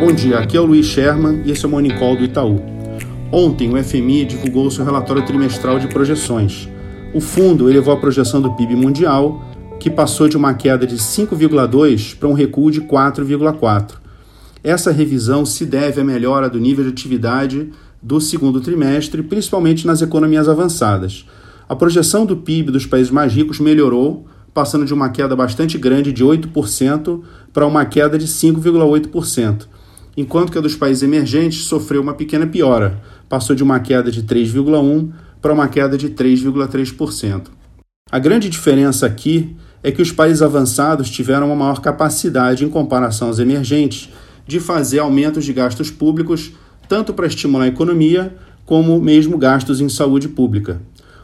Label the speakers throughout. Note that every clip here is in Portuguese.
Speaker 1: Bom dia, aqui é o Luiz Sherman e esse é o Morning Call do Itaú. Ontem o FMI divulgou seu relatório trimestral de projeções. O fundo elevou a projeção do PIB mundial, que passou de uma queda de 5,2 para um recuo de 4,4. Essa revisão se deve à melhora do nível de atividade do segundo trimestre, principalmente nas economias avançadas. A projeção do PIB dos países mais ricos melhorou, passando de uma queda bastante grande de 8% para uma queda de 5,8%, enquanto que a dos países emergentes sofreu uma pequena piora, passou de uma queda de 3,1% para uma queda de 3,3%. A grande diferença aqui é que os países avançados tiveram uma maior capacidade, em comparação aos emergentes, de fazer aumentos de gastos públicos, tanto para estimular a economia, como mesmo gastos em saúde pública.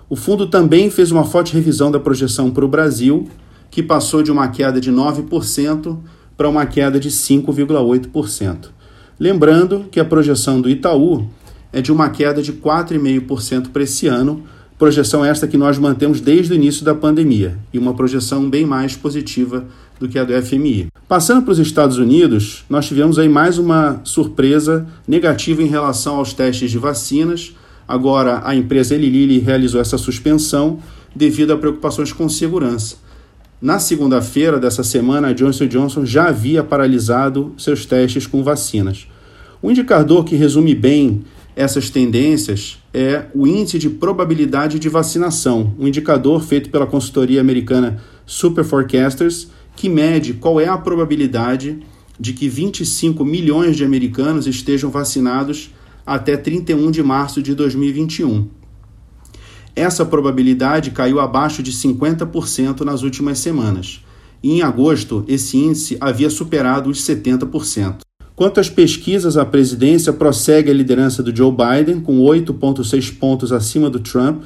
Speaker 1: O fundo também fez uma forte revisão da projeção para o Brasil, que passou de uma queda de 9% para uma queda de 5,8%. Lembrando que a projeção do Itaú é de uma queda de 4,5% para esse ano, projeção esta que nós mantemos desde o início da pandemia, e uma projeção bem mais positiva do que a do FMI. Passando para os Estados Unidos, nós tivemos aí mais uma surpresa negativa em relação aos testes de vacinas. Agora, a empresa Eli Lilly realizou essa suspensão devido a preocupações com segurança. Na segunda-feira dessa semana, a Johnson Johnson já havia paralisado seus testes com vacinas. O indicador que resume bem essas tendências é o índice de probabilidade de vacinação, um indicador feito pela consultoria americana Super Forecasters, que mede qual é a probabilidade de que 25 milhões de americanos estejam vacinados até 31 de março de 2021. Essa probabilidade caiu abaixo de 50% nas últimas semanas. E em agosto, esse índice havia superado os 70%. Quanto às pesquisas, a presidência prossegue a liderança do Joe Biden, com 8,6 pontos acima do Trump,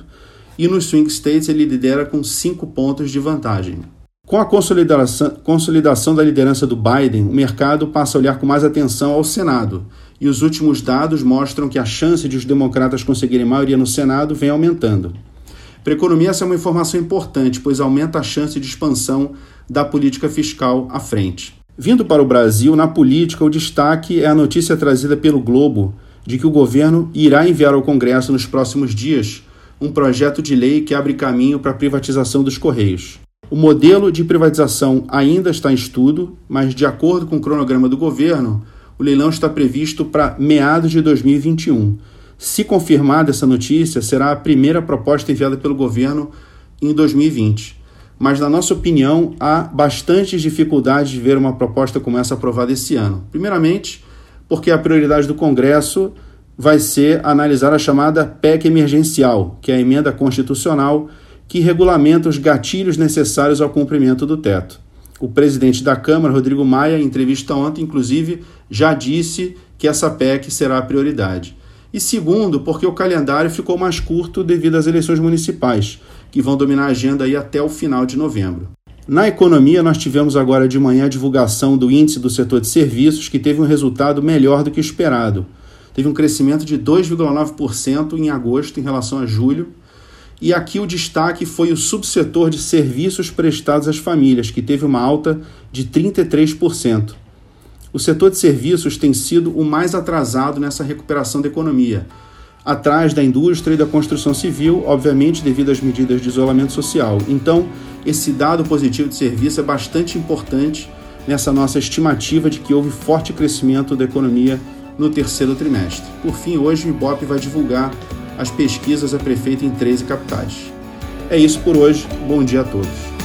Speaker 1: e nos swing states ele lidera com 5 pontos de vantagem. Com a consolidação, consolidação da liderança do Biden, o mercado passa a olhar com mais atenção ao Senado, e os últimos dados mostram que a chance de os democratas conseguirem maioria no Senado vem aumentando. Para a economia, essa é uma informação importante, pois aumenta a chance de expansão da política fiscal à frente. Vindo para o Brasil, na política, o destaque é a notícia trazida pelo Globo de que o governo irá enviar ao Congresso nos próximos dias um projeto de lei que abre caminho para a privatização dos Correios. O modelo de privatização ainda está em estudo, mas, de acordo com o cronograma do governo, o leilão está previsto para meados de 2021. Se confirmada essa notícia, será a primeira proposta enviada pelo governo em 2020 mas, na nossa opinião, há bastantes dificuldades de ver uma proposta como essa aprovada esse ano. Primeiramente, porque a prioridade do Congresso vai ser analisar a chamada PEC emergencial, que é a emenda constitucional que regulamenta os gatilhos necessários ao cumprimento do teto. O presidente da Câmara, Rodrigo Maia, em entrevista ontem, inclusive, já disse que essa PEC será a prioridade. E segundo, porque o calendário ficou mais curto devido às eleições municipais que vão dominar a agenda aí até o final de novembro. Na economia, nós tivemos agora de manhã a divulgação do índice do setor de serviços, que teve um resultado melhor do que esperado. Teve um crescimento de 2,9% em agosto em relação a julho. E aqui o destaque foi o subsetor de serviços prestados às famílias, que teve uma alta de 33%. O setor de serviços tem sido o mais atrasado nessa recuperação da economia, atrás da indústria e da construção civil, obviamente devido às medidas de isolamento social. Então, esse dado positivo de serviço é bastante importante nessa nossa estimativa de que houve forte crescimento da economia no terceiro trimestre. Por fim, hoje o IBOP vai divulgar as pesquisas a prefeito em 13 capitais. É isso por hoje. Bom dia a todos.